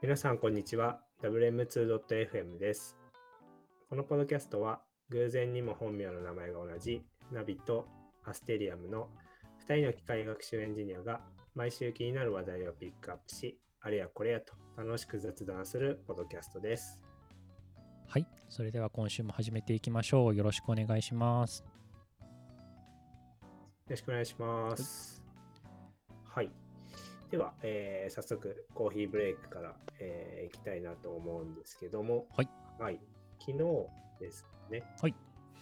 皆さん、こんにちは。WM2.FM です。このポッドキャストは、偶然にも本名の名前が同じナビとアステリアムの2人の機械学習エンジニアが毎週気になる話題をピックアップし、あれやこれやと楽しく雑談するポッドキャストです。はい。それでは今週も始めていきましょう。よろしくお願いします。よろしくお願いします。はい。では、えー早速コーヒーブレイクから、えー行きたいなと思うんですけども、はい。はい。昨日ですね。はい。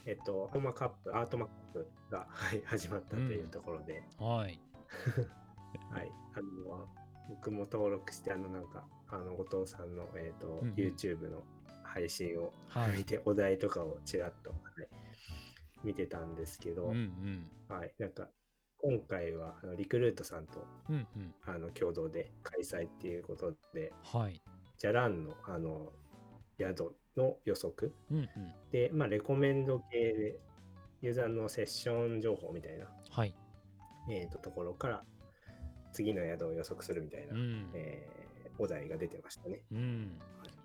えっと、アートマカップ、アートマカップが、はい、始まったというところで、はい。はい。あの、僕も登録して、あの、なんか、あの、後藤さんの、えっ、と、うんうん YouTube の配信をはい見て、お題とかをちらっと、はい見てたんですけど、うんうん。はい。なんか、今回は、あのリクルートさんと、うんうん。あの、共同で開催っていうことで、はい。じゃらんの、あの、宿の予測うんうん。で、まあ、レコメンド系で、ユーザーのセッション情報みたいな、はい。えーとところから、次の宿を予測するみたいな、うん。えーお題が出てましたね。うん。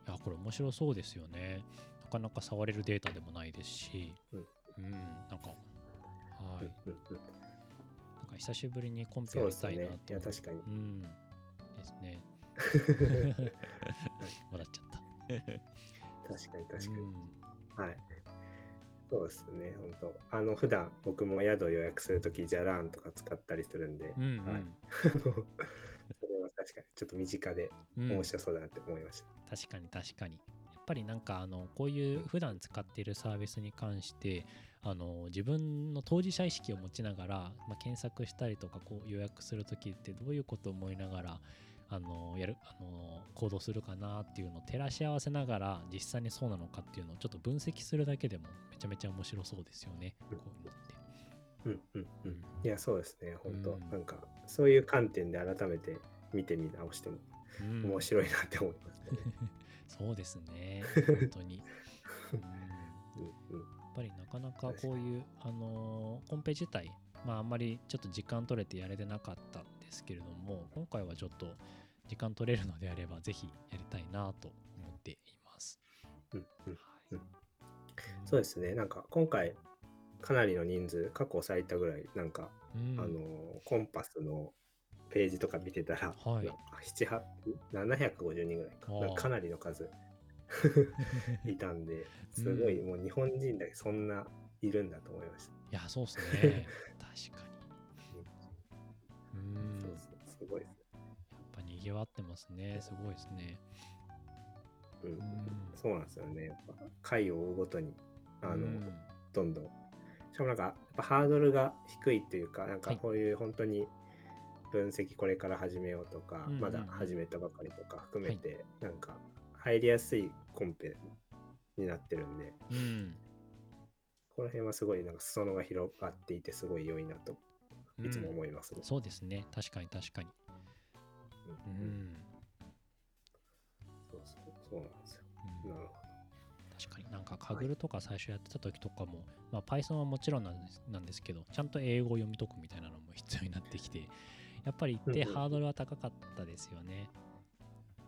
いや、これ面白そうですよね。なかなか触れるデータでもないですし。うん。うん。なんか、はい。うんうんうん久しぶりにコンペそうですやりたいなね。いと。や、確かにう。ん。ですね。笑っちゃった。確かに、確かに。うんはい。そうですね、本当あの、普段僕も宿予約するとき、じゃらんとか使ったりするんで、うんうん。はい それは確かにちょっと身近でうん面白そうだなって思いました。確かに確かにやっぱりなんかあのこういう普段使っているサービスに関してあの自分の当事者意識を持ちながら、まあ、検索したりとかこう予約する時ってどういうことを思いながらあのやるあの行動するかなっていうのを照らし合わせながら実際にそうなのかっていうのをちょっと分析するだけでもめちゃめちゃ面白そうですよね。こういうのって。うんうんううんん。いや、そうですね、本当、うんなんか、そういう観点で改めて見てみ直してもうん面白いなって思いますね。そうですね本当に。うんうんうんやっぱりなかなかこういう、あのーコンペ自体、まあ、あんまりちょっと時間取れてやれてなかったんですけれども、今回はちょっと時間取れるのであれば、ぜひやりたいなと思っています。うんうん。はい。うん。そうですね、なんか今回、かなりの人数、過去最多ぐらい、なんか、うん。あの、コンパスのページとか見てたら、はい。なんか7、8 750人ぐらいかかなりの数 いたんで、すごい、もう日本人だけそんないるんだと思いました。いや、そうですね。確かに。うん。やっそうそうすごいですね。ぱにぎわってますね。すごいですね。うんうん。そうなんですよね。やっぱ回を追うごとに、あの、うんどんどん。しかもなんか、やっぱハードルが低いっていうか、なんかはいこういう本当に分析これから始めようとか、うんうんうんまだ始めたばかりとか含めて、なんか入りやすいコンペになってるんで、うん。この辺はすごいなんか裾野が広がっていてすごい良いなといつも思いますね。そうですね。確かに確かに。ううんうんん。そうそうそうなんですよ。うんなるほ確かになんかカグルとか最初やってた時とかも、まあ、Python はもちろんなんですなんですけどちゃんと英語を読み解くみたいなのも必要になってきてやっぱり一定うんうんハードルは高かったですよね。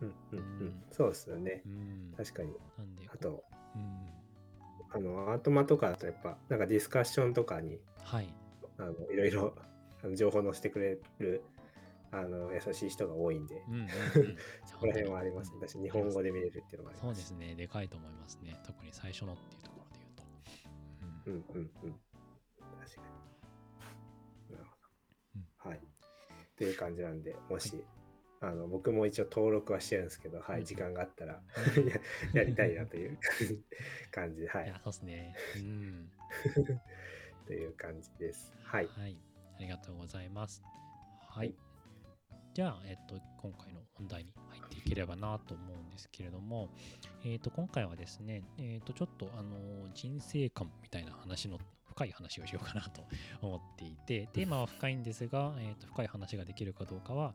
ど。うんうんううんん。そうですよねう。ん、確かに。なんであと、うん、あの、アートマとかだとやっぱ、なんかディスカッションとかにはいあのいろいろあの情報載せてくれるあの優しい人が多いんで、うんうんうん、そこら辺はありますね。うん私、日本語で見れるっていうのもありま。そうですすねでかいと思いますね特に最初のっていうところで言うと。ううんんうんうん。確かに。なるほうんど。はい。っていう感じなんで、もし、あの僕も一応登録はしてるんですけど、はい、うん時間があったらや やりたいなという感じで、はいいや、そうですね。うん。という感じです。はい。はい。ありがとうございます。ははいい。じゃあ、えっと、今回の本題に入っていければなと思うんですけれども、えっと、今回はですね、えっと、ちょっと、あの、人生観みたいな話の、深い話をしようかなと思っていて、テーマは深いんですが、えっと、深い話ができるかどうかは分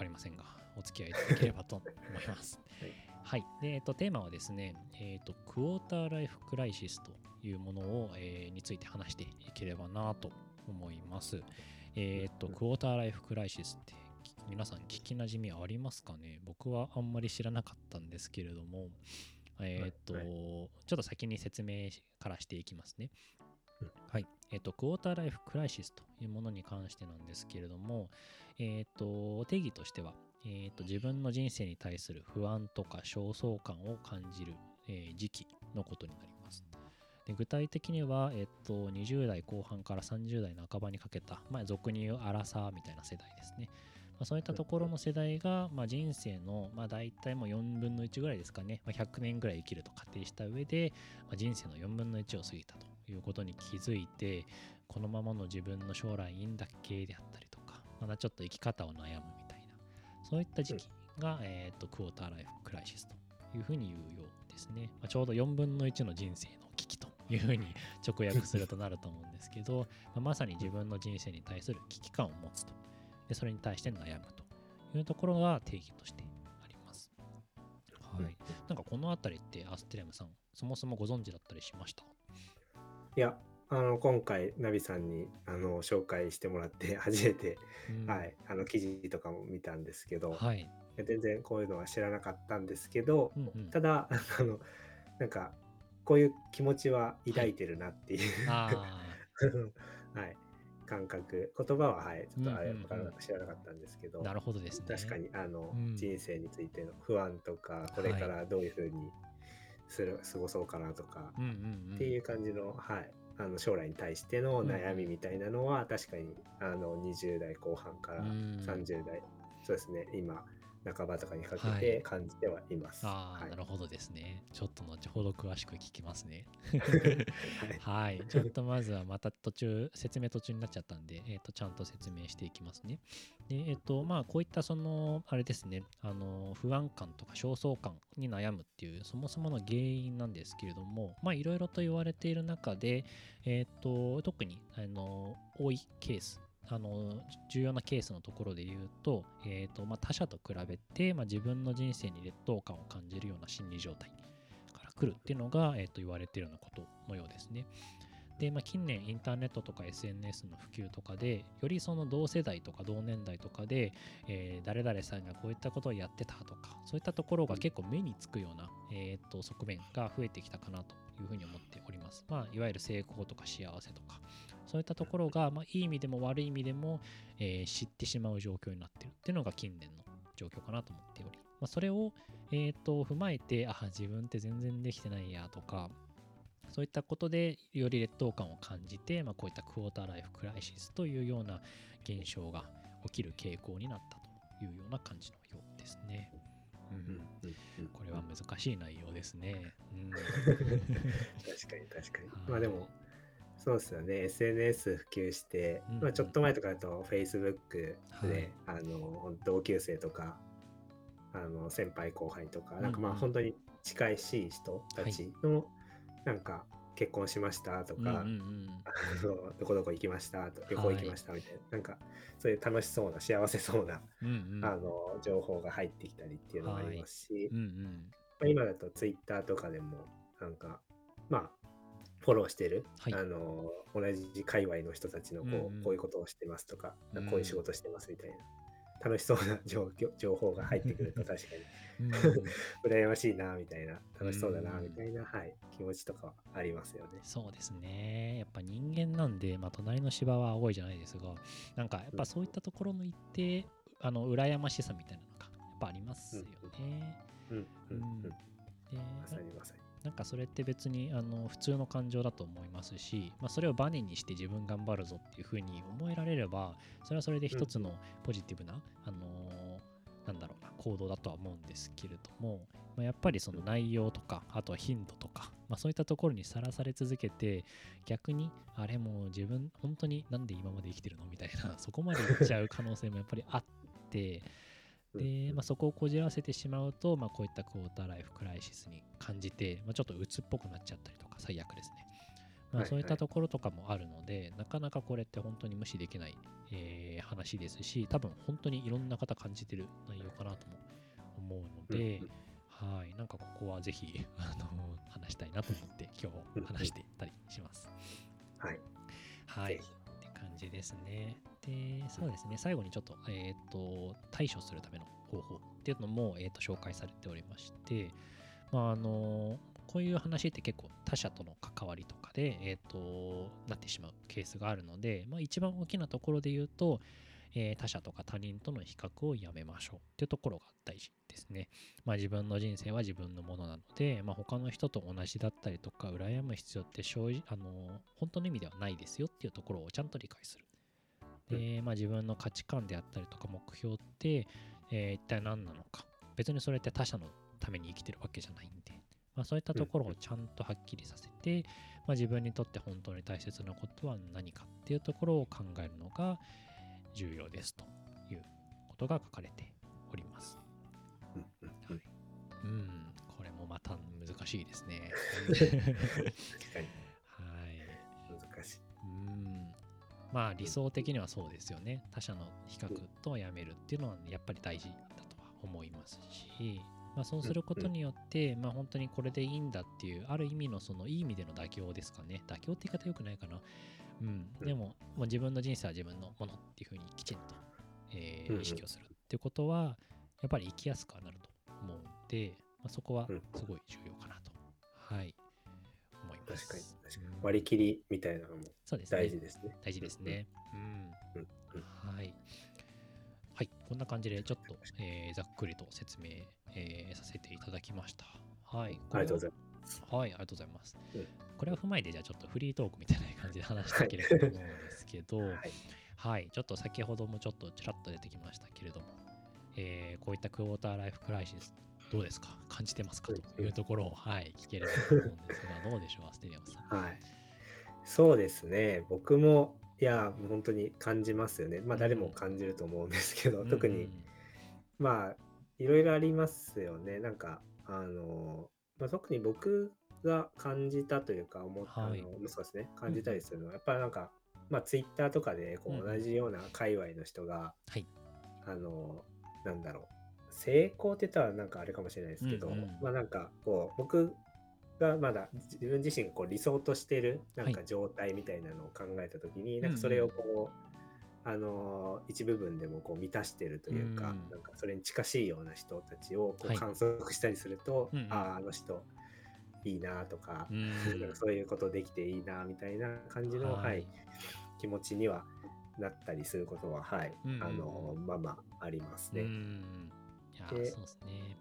かりませんが、お付き合いいただければと思います。はい。で、えっと、テーマはですね、えっと、クォーターライフクライシスというものを、えーについて話していければなと思います。えっと、クォーターライフクライシスって皆さん聞きなじみありますかね？僕はあんまり知らなかったんですけれども、えっ、と、はいちょっと先に説明からしていきますねうん。はい。えっ、と、クォーターライフクライシスというものに関してなんですけれども、えっ、と、定義としては、えっ、と、自分の人生に対する不安とか焦燥感を感じる、えー時期のことになります。で具体的には、えっと、20代後半から30代半ばにかけた、まあ、俗に言うアラサーみたいな世代ですね。まあ、そういったところの世代が、まあ、人生の、まあ、大体もう4分の1ぐらいですかね、まあ、100年ぐらい生きると仮定した上で、まあ、人生の4分の1を過ぎたということに気づいて、このままの自分の将来いいんだっけ？であったり、まだちょっと生き方を悩むみたいな、そういった時期が、えっと、クォーターライフクライシスというふうに言うようですね。まあ、ちょうど4分の1の人生の危機というふうに 直訳するとなると思うんですけど、まあまさに自分の人生に対する危機感を持つと。で、それに対して悩むというところが定義としてあります。はい。なんかこのあたりってアステレムさん、そもそもご存知だったりしましたいや、あの、今回、ナビさんに、あの、紹介してもらって、初めて、うん。はい、あの、記事とかも見たんですけど、はい。全然こういうのは知らなかったんですけど、うんうん。ただ、あの、なんか、こういう気持ちは抱いてるなっていう、あ はい、感覚、言葉は、はい、ちょっとあれ、からなく知らなかったんですけど、あ、なるほどですね。確かに、あの、うん。人生についての不安とか、これからどういうふうにする、過ごそうかなとか、うんうんうん。っていう感じの、はい、あの将来に対しての悩みみたいなのは、確かにあの20代後半からうん。30代、そうですね、今、半ばとかにかけはいて感じてはいます。ああ、はいなるほどですね。ちょっと後ほど詳しく聞きますね。はいはい。ちょっとまずはまた途中、説明途中になっちゃったんで、えっ、と、ちゃんと説明していきますね。で、えっ、と、まあ、こういったその、あれですね、あの、不安感とか焦燥感に悩むっていう、そもそもの原因なんですけれども、まあ、いろいろと言われている中で、えっ、と、特に、あの、多いケース、あの重要なケースのところで言うと,、えーとまあ、他者と比べて、まあ、自分の人生に劣等感を感じるような心理状態から来るっていうのが、えー、と言われているようなことのようですね。で、まあ、近年インターネットとか SNS の普及とかでよりその同世代とか同年代とかで、えー誰々さんがこういったことをやってたとかそういったところが結構目につくような、えー、と側面が増えてきたかなというふうに思っております。まあ、いわゆる成功とか幸せとかそういったところが、まあ、いい意味でも悪い意味でも、えー知ってしまう状況になっているっていうのが近年の状況かなと思っており、まあ、それを、えー、と踏まえてあ自分って全然できてないやとかそういったことでより劣等感を感じて、まあ、こういったクォーターライフクライシスというような現象が起きる傾向になったというような感じのようですね。うんうんうんうんこれは難しい内容ですね。うん、確かに確かに。まあでも、そうですよね、SNS 普及して、うんうんまあ、ちょっと前とかだと Facebook で、はい。あの同級生とかあの先輩後輩とか、なんかまあ本当に近いしい人たちの、なんか結婚しましたとか、うんうんうん。あのどこどこ行きましたと旅行行きましたみたいな、なんかそういう楽しそうな幸せそうな、うんうん。あの情報が入ってきたりっていうのがありますし、うんうん。まあ、今だとツイッターとかでもなんかまあフォローしてる、はい。あの同じ界隈の人たちのこう,、うんうん。こういうことをしてますとか、うん。こういう仕事してますみたいな。楽しそうな 状況情報が入ってくると確かに。うん。羨ましいなみたいな。楽しそうだなうん。みたいな、はい、気持ちとかはありますよね。そうですね。やっぱ人間なんで、まあ、隣の芝は青いじゃないですが、なんかやっぱそういったところの一定、あの、羨ましさみたいなのが、やっぱありますよね。うん。うん。うん。うん。でまさにまさに。なんかそれって別にあの普通の感情だと思いますし、まあ、それをバネにして自分頑張るぞっていうふうに思えられればそれはそれで一つのポジティブな、あのーなんだろうな行動だとは思うんですけれども、まあ、やっぱりその内容とかあとは頻度とか、まあ、そういったところにさらされ続けて逆にあれもう自分本当になんで今まで生きてるの？みたいなそこまでいっちゃう可能性もやっぱりあってで、まあ、そこをこじらせてしまうと、まあ、こういったクォーターライフクライシスに感じて、まあ、ちょっと鬱っぽくなっちゃったりとか最悪ですね。まあ、はいそういったところとかもあるので、なかなかこれって本当に無視できない、えー話ですし、多分本当にいろんな方感じてる内容かなとも思うので、うんはい、なんかここはぜひ、あの話したいなと思って今日話してたりします。はい。はい。って感じですね。で、そうですね、最後にちょっと、えっ、と、対処するための方法っていうのも、えっ、と、紹介されておりまして、まあ、あの、こういう話って結構他者との関わりとかで、えっ、と、なってしまうケースがあるので、まあ、一番大きなところで言うと、えー他者とか他人との比較をやめましょうっていうところが大事ですね。まあ、自分の人生は自分のものなので、まあ、他の人と同じだったりとか羨む必要って正直あの本当の意味ではないですよっていうところをちゃんと理解する。で、まあ、自分の価値観であったりとか目標って、えー一体何なのか。別にそれって他者のために生きてるわけじゃないんで、まあ、そういったところをちゃんとはっきりさせて、まあ、自分にとって本当に大切なことは何かっていうところを考えるのが重要ですということが書かれております。うんうんうん。うん、これもまた難しいですね。まあ理想的にはそうですよね。他者の比較とやめるっていうのはやっぱり大事だとは思いますし、まあそうすることによって、まあ本当にこれでいいんだっていう、ある意味のそのいい意味での妥協ですかね。妥協って言い方よくないかな。うん。でも、もう自分の人生は自分のものっていうふうにきちんと、えー意識をするっていうことは、やっぱり生きやすくはなると思うんで、まあ、そこはうんすごい重要かなと、はい。確かに確かにうん割り切りみたいなのもそうですね。大事ですね。大事ですね。うん。うんうんはい。はい。こんな感じで、ちょっと、えーざっくりと説明、えーさせていただきました。はい。ありがとうございます。はい、ありがとうございます。うんこれを踏まえて、じゃあちょっとフリートークみたいな感じで話していければと思うんですけど。はい、はい。ちょっと先ほどもちょっとちらっと出てきましたけれども、えーこういったクォーターライフクライシス、どうですか？感じてますか？というところを、はい、聞ければと思うんですが、どうでしょう、アステリアムさん。はい。そうですね。僕も、いや、本当に感じますよね。まあ、誰も感じると思うんですけど、特に、まあ、いろいろありますよね。なんか、あの、まあ、特に僕が感じたというか、思ったの、はいそうですね、感じたりするのは、やっぱりなんか、まあ、ツイッターとかでこうんう同じような界隈の人が、はい。あの、なんだろう、成功って言ったらなんかあれかもしれないですけど、うんうんまあなんかこう、僕がまだ自分自身がこう理想としてるなんかはい状態みたいなのを考えたときに、んなんかそれをこう、あの一部分でもこう満たしてるというか、うんなんかそれに近しいような人たちをこはい。う観測したりすると、うんうん。あああの人いいなとか、うんそういうことできていいなみたいな感じの、ははいい気持ちにはなったりすることは、はいうんうんあのまあまあありますね。うん。そうでですね。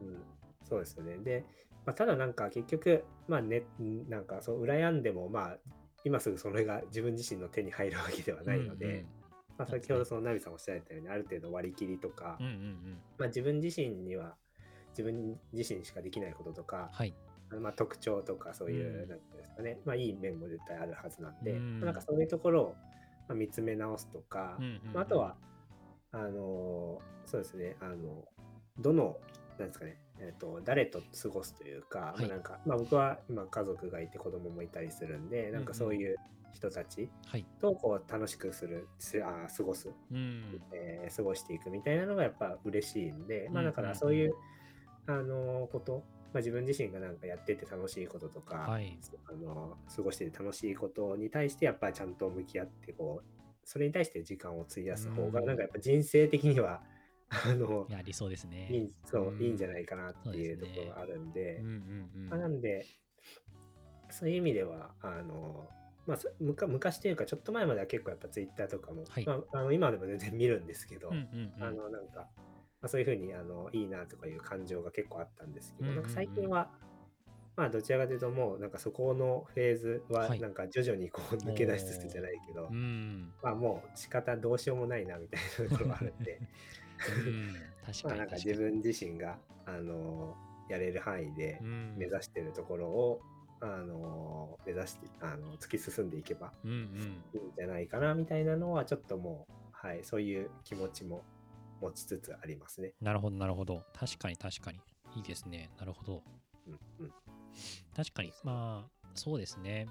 うん、そうですよね。で、まあ、ただなんか結局、まあね、なんかそう羨んでも、まあ、今すぐそれが自分自身の手に入るわけではうん。ないので、うんまあ、先ほどそのナビさんおっしゃられたように、ある程度割り切りとか、うんうんうん。まあ、自分自身には、自分自身しかできないこととか、はい。まあ、特徴とかそういう、うんなんていうんですかね、まあ、いい面も絶対あるはずなんで、うんまあなんかそういうところを、まあ、見つめ直すとか、うんうんうんまあ、あとは、あのーそうですね、あの、どの、なんですかね、えっ、と、誰と過ごすというか、はいまあなんか、まあ僕は今家族がいて子供もいたりするんで、なんかそういう人たちはい。とこう楽しくする、すあー過ごす、うん。えー過ごしていくみたいなのがやっぱ嬉しいんで、まあだからそういう、あのーこと、まあ自分自身がなんかやってて楽しいこととか、はい。あの過ごしてて楽しいことに対してやっぱりちゃんと向き合ってこうそれに対して時間を費やす方がうんなんかやっぱ人生的にはあのいや、理想ですね。いいそううんいいんじゃないかなっていうところがあるんでうんうんうん。まあなんでそういう意味ではあのまあ、そむか昔というかちょっと前までは結構やっぱツイッターとかも、はいまあ、あの今でも全然見るんですけど、うんうんうん。あのなんか、まあ、そういうふうにあのいいなとかいう感情が結構あったんですけど、うんうんうんなんか最近はまあどちらかというともうなんかそこのフェーズははいなんか徐々にこう抜け出しつつじゃないけど、うん。まあもう仕方どうしようもないなみたいなところがあるんでうん。確まかに確かに。あなんか自分自身があのやれる範囲でうん目指してるところを、あの目指してあの突き進んでいけばうんうん。いいんじゃないかなみたいなのはちょっともうはいそういう気持ちも持ちつつありますね。なるほど、なるほど。確かに確かに。いいですね。なるほど。うんうん確かに、まあ、そうですね。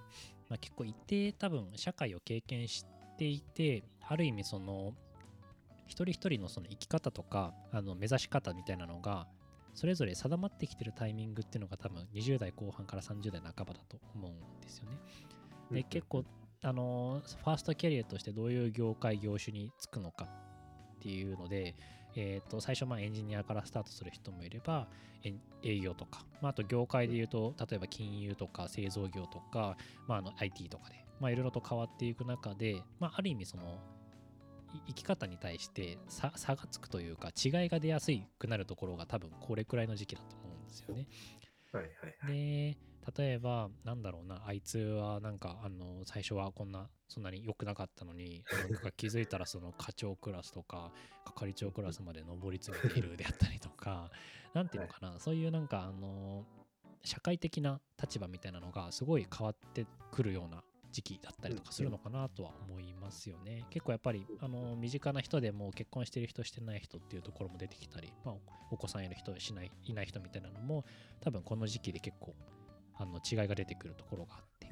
まあ、結構一定多分社会を経験していて、ある意味その、一人一人のその生き方とか、あの目指し方みたいなのが、それぞれ定まってきてるタイミングっていうのが多分20代後半から30代半ばだと思うんですよね。で、結構あのファーストキャリアとしてどういう業界業種に就くのかっていうので、えー、と最初まあエンジニアからスタートする人もいれば営業とか、まあ、あと業界で言うと例えば金融とか製造業とか、まあ、あの IT とかでまあいろいろと変わっていく中で、まあ、ある意味その生き方に対して差差がつくというか違いが出やすくなるところが多分これくらいの時期だと思うんですよね。はいはいはい、で例えばなんだろうなあいつはなんかあの最初はこんなそんなに良くなかったのになんか気づいたらその課長クラスとか係長クラスまで上り詰めているであったりとか 何ていうのかな、はい、そういうなんかあの社会的な立場みたいなのがすごい変わってくるような時期だったりとかするのかなとは思いますよね。結構やっぱりあの身近な人でも結婚してる人してない人っていうところも出てきたり、まあ、お子さんいる人しないいない人みたいなのも多分この時期で結構あの違いが出てくるところがあって。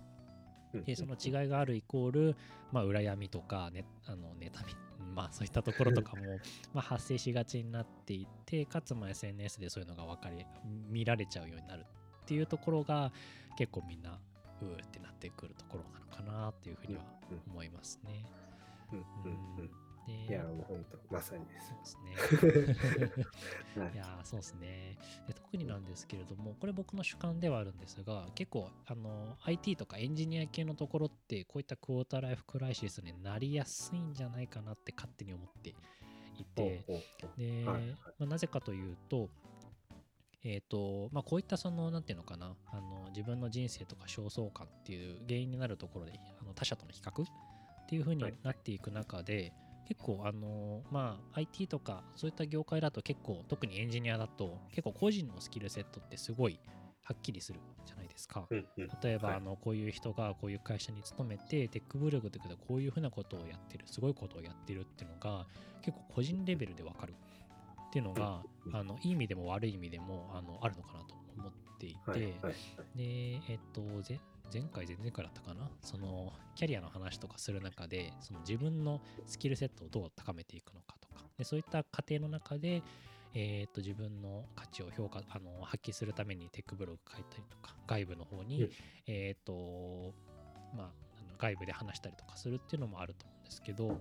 でその違いがあるイコール、まあ、羨みとか、ね、あの妬み、まあ、そういったところとかも まあ発生しがちになっていてかつま SNS でそういうのが分かり見られちゃうようになるっていうところが結構みんなうーってなってくるところなのかなっていうふうには思いますね。ういや、もう本当、まさにです。そうですね。いや、そうですねで。特になんですけれども、これ僕の主観ではあるんですが、結構、あの、IT とかエンジニア系のところって、こういったクォーターライフクライシスになりやすいんじゃないかなって勝手に思っていて、で、まあ、なぜかというと、えっ、ー、と、まあ、こういったその、なんていうのかな、あの、自分の人生とか焦燥感っていう原因になるところで、あの他者との比較っていう風になっていく中で、はい、結構、あの、まあ、IT とか、そういった業界だと結構、特にエンジニアだと、結構個人のスキルセットってすごいはっきりするじゃないですか。例えば、あのこういう人がこういう会社に勤めて、テックブログでこういうふうなことをやってる、すごいことをやってるっていうのが、結構個人レベルでわかる。っていうのが、あのいい意味でも悪い意味でもあのあるのかなと思っていて、で、えっと、前回、前々回だったかな、そのキャリアの話とかする中で、その自分のスキルセットをどう高めていくのかとか、でそういった過程の中で、えー、と自分の価値を評価あの発揮するためにテックブログ書いたりとか、外部の方に、うん、えっ、と、まあ、外部で話したりとかするっていうのもあると思うんですけど、ま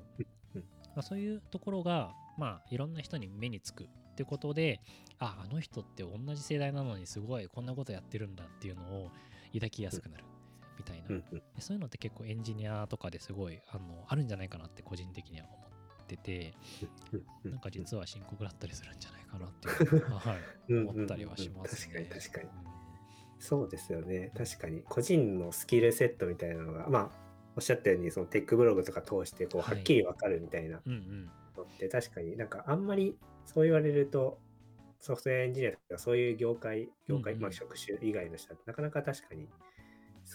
あ、そういうところが、まあ、いろんな人に目につくってことで、あ、あの人って同じ世代なのにすごいこんなことやってるんだっていうのを抱きやすくなるみたいな。そういうのって結構エンジニアとかですごいあのあるんじゃないかなって個人的には思ってて、なんか実は深刻だったりするんじゃないかなっていう、はい、思ったりはしますね。確かに確かに。そうですよね。確かに。個人のスキルセットみたいなのが、まあ、おっしゃったようにそのテックブログとか通してこうはっきり分かるみたいなのって確かになんかあんまりそう言われるとソフトウェアエンジニアとかそういう業界業界、まあ職種以外の人はなかなか確かに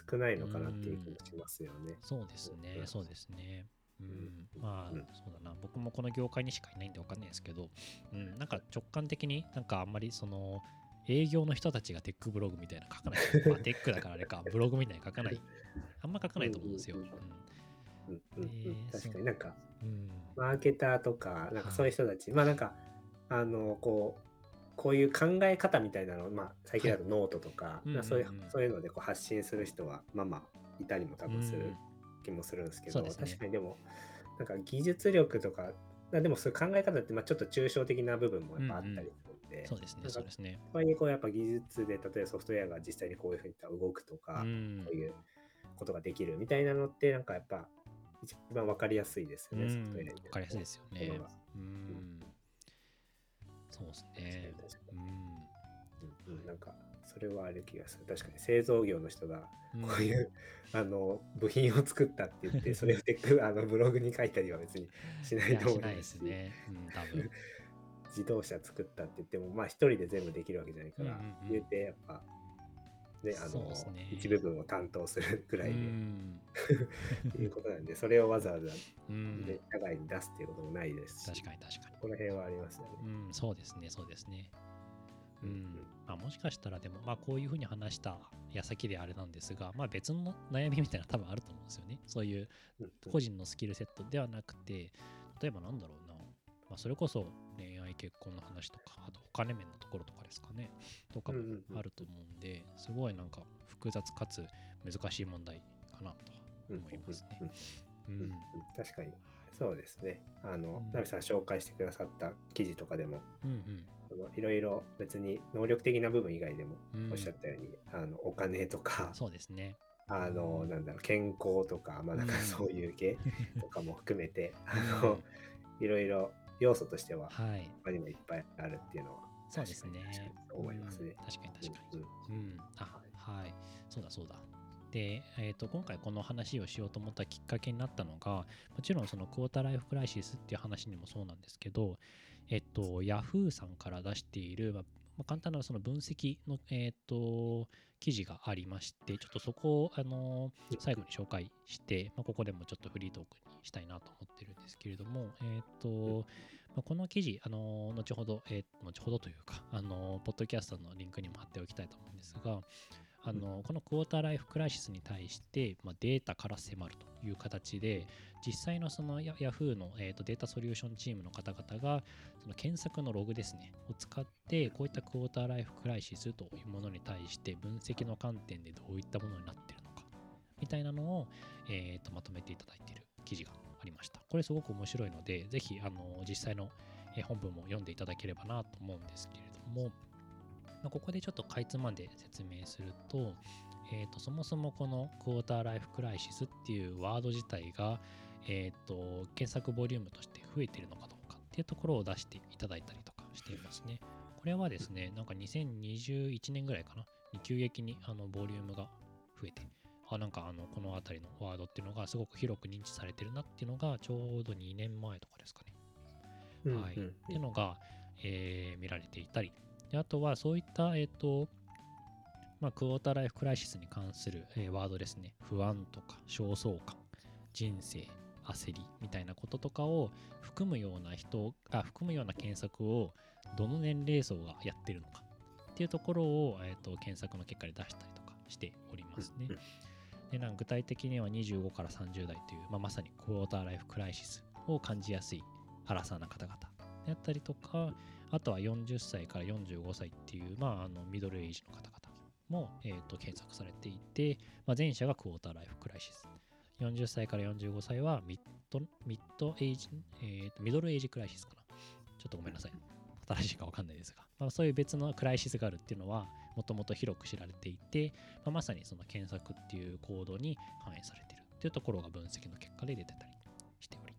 少ないのかなっていう気もしますよね。そうですね、そうですね。うん、まあ、そうだな僕もこの業界にしかいないんで分かんないですけど、うん、なんか直感的になんかあんまりその営業の人たちがテックブログみたいな書かない。まあ、テックだからあれか、ブログみたいに書かない。あんま書かないと思うんですよ。確かになんか、うん、マーケターとか、なんかそういう人たち、はい、まあなんか、あの、こう、こういう考え方みたいなのを、まあ、最近だとノートとか、はい、そういうそういうのでこう発信する人は、まあまあ、いたりも多分する気もするんですけど、ね、確かにでも、なんか技術力とか、でもそういう考え方って、まあ、ちょっと抽象的な部分もやっぱあったりするで、そうですね、そうですね。とはいえ、こうやっぱ技術で、例えばソフトウェアが実際にこういうふうに動くとか、こういうことができるみたいなのって、なんかやっぱ一番わかりやすいですよね、ソフトウェアわかりやすいですよね。うん。そうですね。うん。なんか、それはある気がする。確かに製造業の人が、こういう、うん、あの、部品を作ったって言って、それをあのブログに書いたりは別にしないと思いますし。しないですね。うん、多分。自動車作ったって言っても、まあ一人で全部できるわけじゃないから、うんうんうん、言うてやっぱ、ね、あの、ね、一部分を担当するくらいで、って いうことなんで、それをわざわざ、ね、社外に出すっていうこともないですし、確かに確かに。この辺はありますよね。うん、そうですね、そうですね。うん、まあ、もしかしたらでも、まあ、こういうふうに話した矢先であれなんですが、まあ、別の悩みみたいな多分あると思うんですよね。そういう個人のスキルセットではなくて、例えばなんだろうな、まあ、それこそ恋愛結婚の話とかあとお金面のところとかですかね。とかもあると思うんで、すごいなんか複雑かつ難しい問題かなと思いますね。うんうん。確かに。そうですね。あの、うん。さん紹介してくださった記事とかでも、うんいろいろ別に能力的な部分以外でもうん。おっしゃったように、あのお金とか、そうですね。あの、なんだろう、健康とか、まあなんかうん。そういう系とかも含めて、あの、いろいろ要素としてははい。他にもいっぱいあるっていうのは、そうですね思いますねうん。確かに確かに。うんうん。あ、はい。そうだそうだ。で、えー、と今回この話をしようと思ったきっかけになったのがもちろんそのクォーターライフクライシスっていう話にもそうなんですけど、えっと、Yahoo さんから出している、まあまあ簡単なその分析の、えっと記事がありましてちょっとそこを、あのー最後に紹介して、まあ、ここでもちょっとフリートークにしたいなと思ってるんですけれども、えっとまあ、この記事、あのー後ほど、えー後ほどというか、あのーポッドキャストのリンクにも貼っておきたいと思うんですが、あのーこのクォーターライフクライシスに対して、まあ、データから迫るという形で、実際のその Yahoo の、えーとデータソリューションチームの方々が、その検索のログですね、を使って、こういったクォーターライフクライシスというものに対して、分析の観点でどういったものになっているのか、みたいなのを、えとまとめていただいている記事がありました。これすごく面白いので、ぜひあの実際の本文も読んでいただければなと思うんですけれども、まここでちょっとかいつまんで説明すると、えーとそもそもこのクォーターライフクライシスっていうワード自体が、えーと検索ボリュームとして増えているのかどうかっていうところを出していただいたりとかしていますね。これはですね、なんか2021年ぐらいかな、に急激にあのボリュームが増えて、あ、なんかあのこの辺りのワードっていうのがすごく広く認知されてるなっていうのがちょうど2年前とかですかね。うんはいうんっていうのが、えー見られていたり、であとはそういった、えっ、と、まあ、クォーターライフクライシスに関する、えーワードですね。不安とか、焦燥感、人生、焦りみたいなこととかを含むような人、あ、含むような検索をどの年齢層がやってるのかっていうところを、えー、と検索の結果で出したりとかしておりますねうん。でなんか具体的には25から30代という、まあ、まさにクォーターライフクライシスを感じやすいアラサーな方々であったりとか、あとは40歳から45歳っていう、まあ、あのミドルエイジの方々も、えー、と検索されていて、まあ、前者がクォーターライフクライシス。40歳から45歳はミッドミッドエイジ、えーとミドルエイジクライシスかな。ちょっとごめんなさい。新しいかわかんないですが、まあ、そういう別のクライシスがあるっていうのはもともと広く知られていて、まあ、まさにその検索っていう行動に反映されているっていうところが分析の結果で出てたりしており。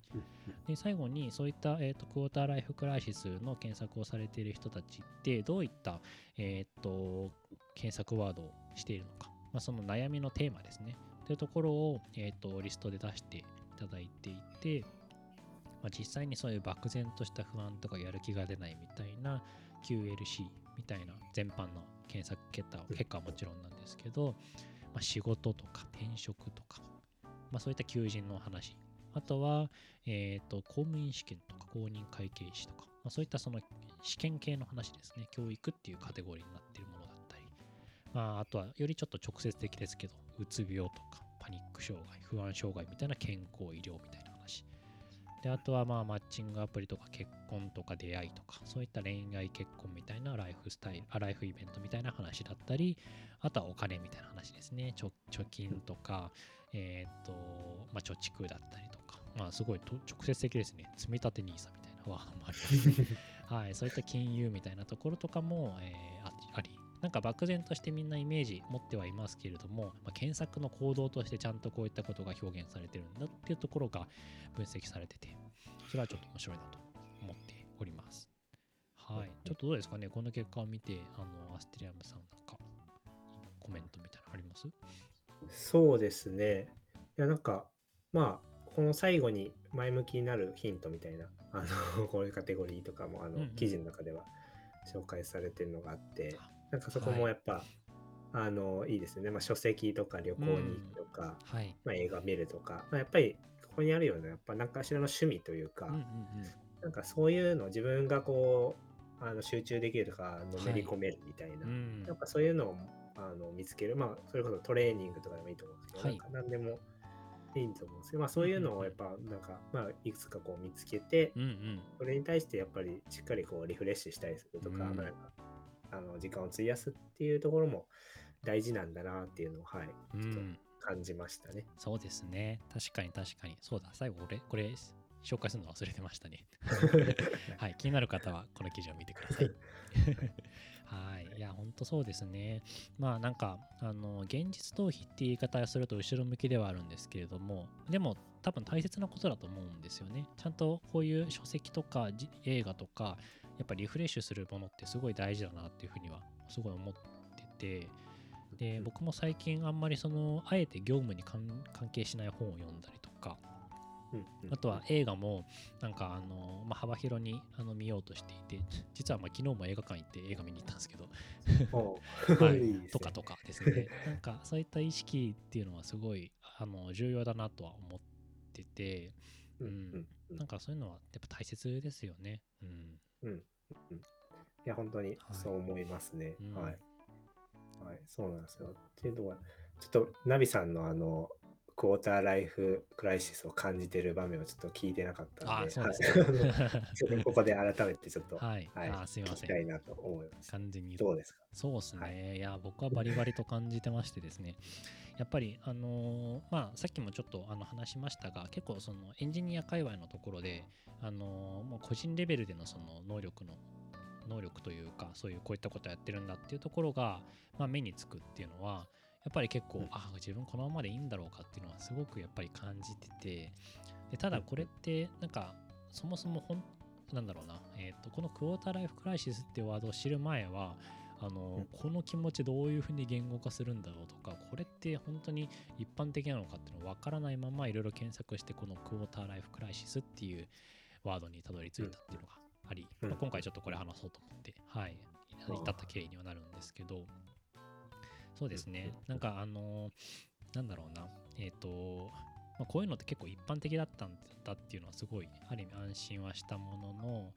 で最後にそういった、えー、とクォーターライフクライシスの検索をされている人たちってどういった、えー、と検索ワードをしているのか、まあ、その悩みのテーマですねというところを、えー、とリストで出していただいていて、まあ、実際にそういう漠然とした不安とかやる気が出ないみたいな QLC みたいな全般の検索結果結果はもちろんなんですけど、まあ、仕事とか転職とか、まあ、そういった求人の話あとは、えー、と公務員試験とか公認会計士とか、まあ、そういったその試験系の話ですね。教育っていうカテゴリーになっているもまあ、あとはよりちょっと直接的ですけどうつ病とかパニック障害不安障害みたいな健康医療みたいな話。であとはまあマッチングアプリとか結婚とか出会いとかそういった恋愛結婚みたいなライフスタイルあライフイベントみたいな話だったりあとはお金みたいな話ですね。貯貯金とかえっ、とまあ貯蓄だったりとか。まあすごいと直接的ですね。積み立て NISA みたいなワードもありますね。はいそういった金融みたいなところとかも、えーあなんか漠然としてみんなイメージ持ってはいますけれども、まあ、検索の行動としてちゃんとこういったことが表現されてるんだっていうところが分析されてて、それはちょっと面白いなと思っております。はい。ちょっとどうですかね、この結果を見て、あの、アステリアムさんなんか、コメントみたいなのあります？そうですね。いや、なんか、まあ、この最後に前向きになるヒントみたいな、あの、こういうカテゴリーとかも、あの、記事の中では紹介されてるのがあってあ、なんかそこもやっぱ、あの、いいですね。まあ、書籍とか旅行に行くとか、はい。まあ、映画見るとか、まあ、やっぱり、ここにあるような、やっぱ何かしらの趣味というか、うんうんうん。なんかそういうのを自分がこう、あの集中できるとか、のめり込めるみたいな、うんなんかそういうのをあの見つける、まあ、それこそトレーニングとかでもいいと思うんですけど、はいなんか何でもいいと思うんですけど、まあ、そういうのをやっぱ、なんか、まあ、いくつかこう見つけて、うんうん。それに対してやっぱりしっかりこうリフレッシュしたりするとか、うんまあなんかあの時間を費やすっていうところも大事なんだなっていうのを、はい、うん。感じましたね。そうですね。確かに確かに。そうだ、最後俺、これ紹介するの忘れてましたね。はい、気になる方はこの記事を見てください。はい。いや、ほんとそうですね。まあなんか、あの、現実逃避って言い方をすると後ろ向きではあるんですけれども、でも多分大切なことだと思うんですよね。ちゃんとこういう書籍とかじ映画とか、やっぱリフレッシュするものってすごい大事だなっていうふうにはすごい思ってて、で、僕も最近あんまりその、あえて業務に関関係しない本を読んだりとか、あとは映画もなんかあの、まあ、幅広にあの見ようとしていて実はまあ昨日も映画館行って映画見に行ったんですけど、お はい。いいですね。とかとかですね。なんかそういった意識っていうのはすごいあの重要だなとは思ってて、うん。なんかそういうのはやっぱ大切ですよね。うん、うんうんいや、本当にそう思いますね。うんはい。はい、そうなんですよ。っていうのは、ちょっとナビさんのあの、クォーターライフクライシスを感じてる場面をちょっと聞いてなかったので、あそうでね。ちょっとここで改めてちょっと、はい、はい。あすいま聞せん。きたいなと思います。完全に。どうですか？そうですね、、はい。や僕はバリバリと感じてましてですね。やっぱりあのーまあさっきもちょっとあの話しましたが結構そのエンジニア界隈のところであのーもう個人レベルでのその能力の能力というかそういうこういったことやってるんだっていうところが、まあ、目につくっていうのはやっぱり結構、うん。あ自分このままでいいんだろうかっていうのはすごくやっぱり感じててでただこれってなんかそもそもほんなんだろうな、えー、とこのクォーターライフクライシスっていうワードを知る前はあの、うん。この気持ちどういうふうに言語化するんだろうとかこれって本当に一般的なのかっていうの分からないままいろいろ検索してこのクォーターライフクライシスっていうワードにたどり着いたっていうのがあり、うん。まあ、今回ちょっとこれ話そうと思って、はい、うん。至った経緯にはなるんですけどそうですね。なんかあのなんだろうな。えっ、とまあ、こういうのって結構一般的だったんだっていうのはすごいある意味安心はしたものの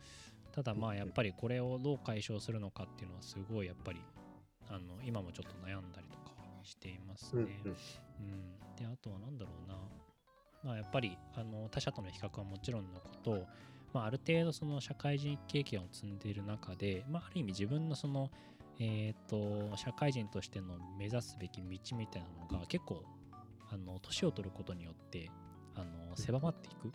ただまあやっぱりこれをどう解消するのかっていうのはすごいやっぱりあの今もちょっと悩んだりとかしていますうんね。うん。であとは何だろうな。まあやっぱりあの他者との比較はもちろんのこと、まあ、ある程度その社会人経験を積んでいる中で、まあ、ある意味自分のそのえっ、と社会人としての目指すべき道みたいなのが結構あの年を取ることによってあの狭まっていくっ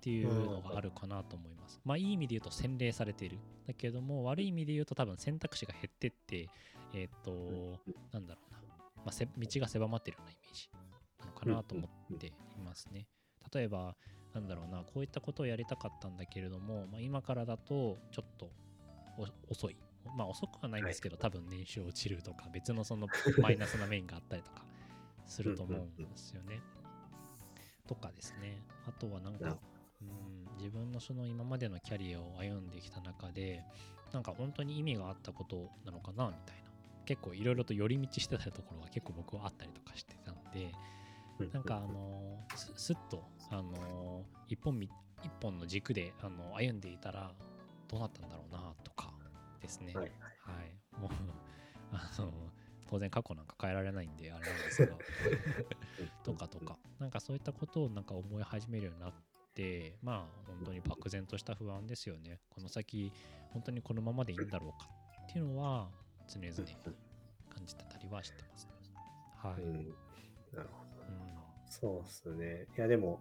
ていうのがあるかなと思います。まあいい意味で言うと洗練されている。だけども悪い意味で言うと多分選択肢が減ってって、えっ、と、なんだろうな、まあ、せ道が狭まってるようなイメージなのかなと思っていますね。例えば、なんだろうな、こういったことをやりたかったんだけれども、まあ、今からだとちょっとお遅い。まあ遅くはないんですけど、多分年収落ちるとか、別のその マイナスな面があったりとかすると思うんですよね。とかですね。あとはなんかうん、自分のその今までのキャリアを歩んできた中で、なんか本当に意味があったことなのかなみたいな。結構いろいろと寄り道してたところが結構僕はあったりとかしてたんで、なんかあのーすすっと、あのー一本み一本の軸であの歩んでいたらどうなったんだろうなとかですね。はいはい。もう、あの、当然過去なんか変えられないんであれなんですけど、とかとか、なんかそういったことをなんか思い始めるようになって、まあ本当に漠然とした不安ですよね。この先、本当にこのままでいいんだろうかっていうのは常々感じてたりはしてます、ね。はい。うんうんなるほど。そうですね。いや、でも、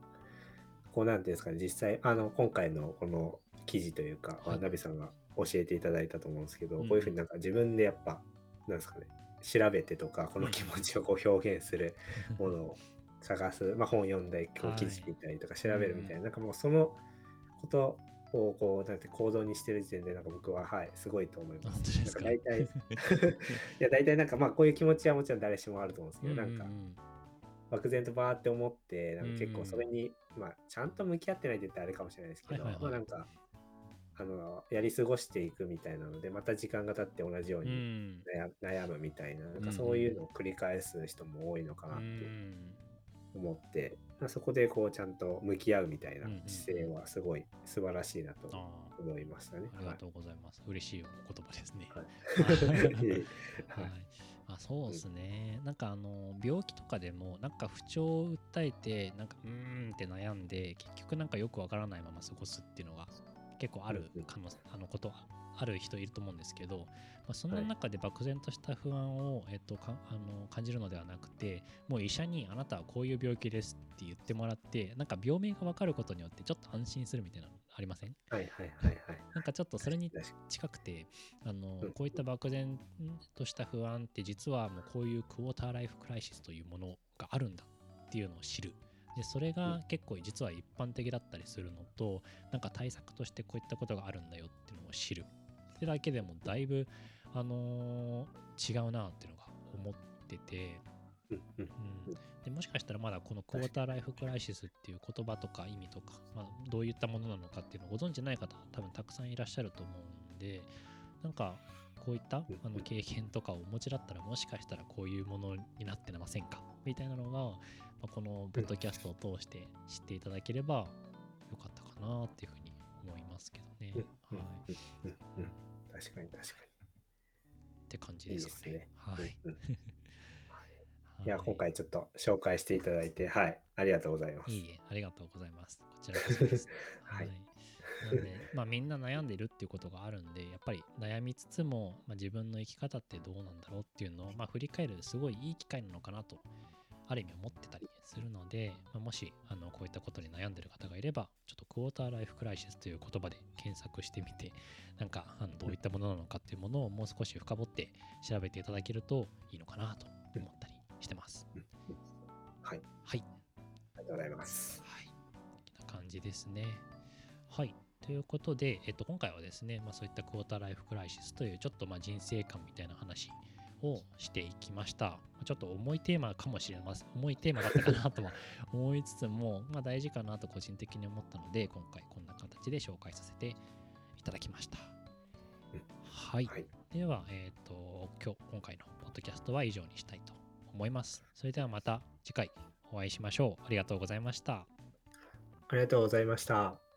こうなんていうんですかね、実際、あの、今回のこの記事というか、はいナビさんが教えていただいたと思うんですけど、うん。こういうふうになんか自分でやっぱ、なんですかね、調べてとか、この気持ちをこう表現するものを探す、まあ本読んだり、こう記事見たりとか調べるみたいな、うんなんかもうそのことをこう、なんて行動にしてる時点で、なんか僕は、はい、すごいと思います。大体、いや、大体なんかまあこういう気持ちはもちろん誰しもあると思うんですけど、なんかう、ん。漠然とバーって思って、なんか結構うんそれに、まあ、ちゃんと向き合ってないって言ったらあれかもしれないですけど、はいはいはい。まあなんか、あの、やり過ごしていくみたいなので、また時間が経って同じよううにん悩,、悩むみたいな、なんうんかそういうのを繰り返す人も多いのかなうってん思って、まあそこでこうちゃんと向き合うみたいなうんうん姿勢はすごい素晴らしいなとあ思いましたね。あありがとうございます。嬉しいお言葉ですね。はい ははいい。あそうですね、なんかあの病気とかでもなんか不調を訴えてなんかうーんって悩んで結局なんかよくわからないまま過ごすっていうのが結構ある可能あのことはある人いると思うんですけど、まあ、その中で漠然とした不安を、えっと、かあの感じるのではなくてもう医者にあなたはこういう病気ですって言ってもらってなんか病名が分かることによってちょっと安心するみたいなのありません？はいはいはいはい。なんかちょっとそれに。近くてあの、うん。こういった漠然とした不安って実はもうこういうクォーターライフクライシスというものがあるんだっていうのを知るでそれが結構実は一般的だったりするのとなんか対策としてこういったことがあるんだよっていうのを知る。それだけでもだいぶあのー違うなっていうのが思ってて。に。うん。でもしかしたらまだこのクォーターライフクライシスっていう言葉とか意味とか、まあ、どういったものなのかっていうのをご存知ない方多分たくさんいらっしゃると思うんでなんかこういったあうん。の経験とかをお持ちだったらもしかしたらこういうものになってませんか？みたいなのが、まあ、このポッドキャストを通して知っていただければよかったかなっていうふうに思いますけどね。うんはい、うん確かに確かって感じに。いいでかね。ですすね。はい。うんうん いや、はい今回ちょっと紹介していただいて、はい、ありがとうございます。いいえ、ありがとうございます。こちらこそです。は はいい。なんで、まあみんな悩んでるっていうことがあるんで、やっぱり悩みつつも、まあ、自分の生き方ってどうなんだろうっていうのを、まあ振り返るすごいいい機会なのかなと、ある意味思ってたりするので、まあ、もしあのこういったことに悩んでる方がいれば、ちょっとクォーターライフクライシスという言葉で検索してみて、なんかあのどういったものなのかっていうものをもう少し深掘って調べていただけるといいのかなと思ったりしてます。うんうんはい、はい。ありがとうございます。はい。こんな感じですね。はい。ということで、えっと、今回はですね、まあ、そういったクォーターライフクライシスというちょっとまあ人生観みたいな話をしていきました。ちょっと重いテーマかもしれません。重いテーマだったかなとは思いつつも、まあ、大事かなと個人的に思ったので、今回こんな形で紹介させていただきました。うんはい。はい、では、えっ、と、今日、今回のポッドキャストは以上にしたいと思います。それではまた次回お会いしましょう。ありがとうございました。ありがとうございました。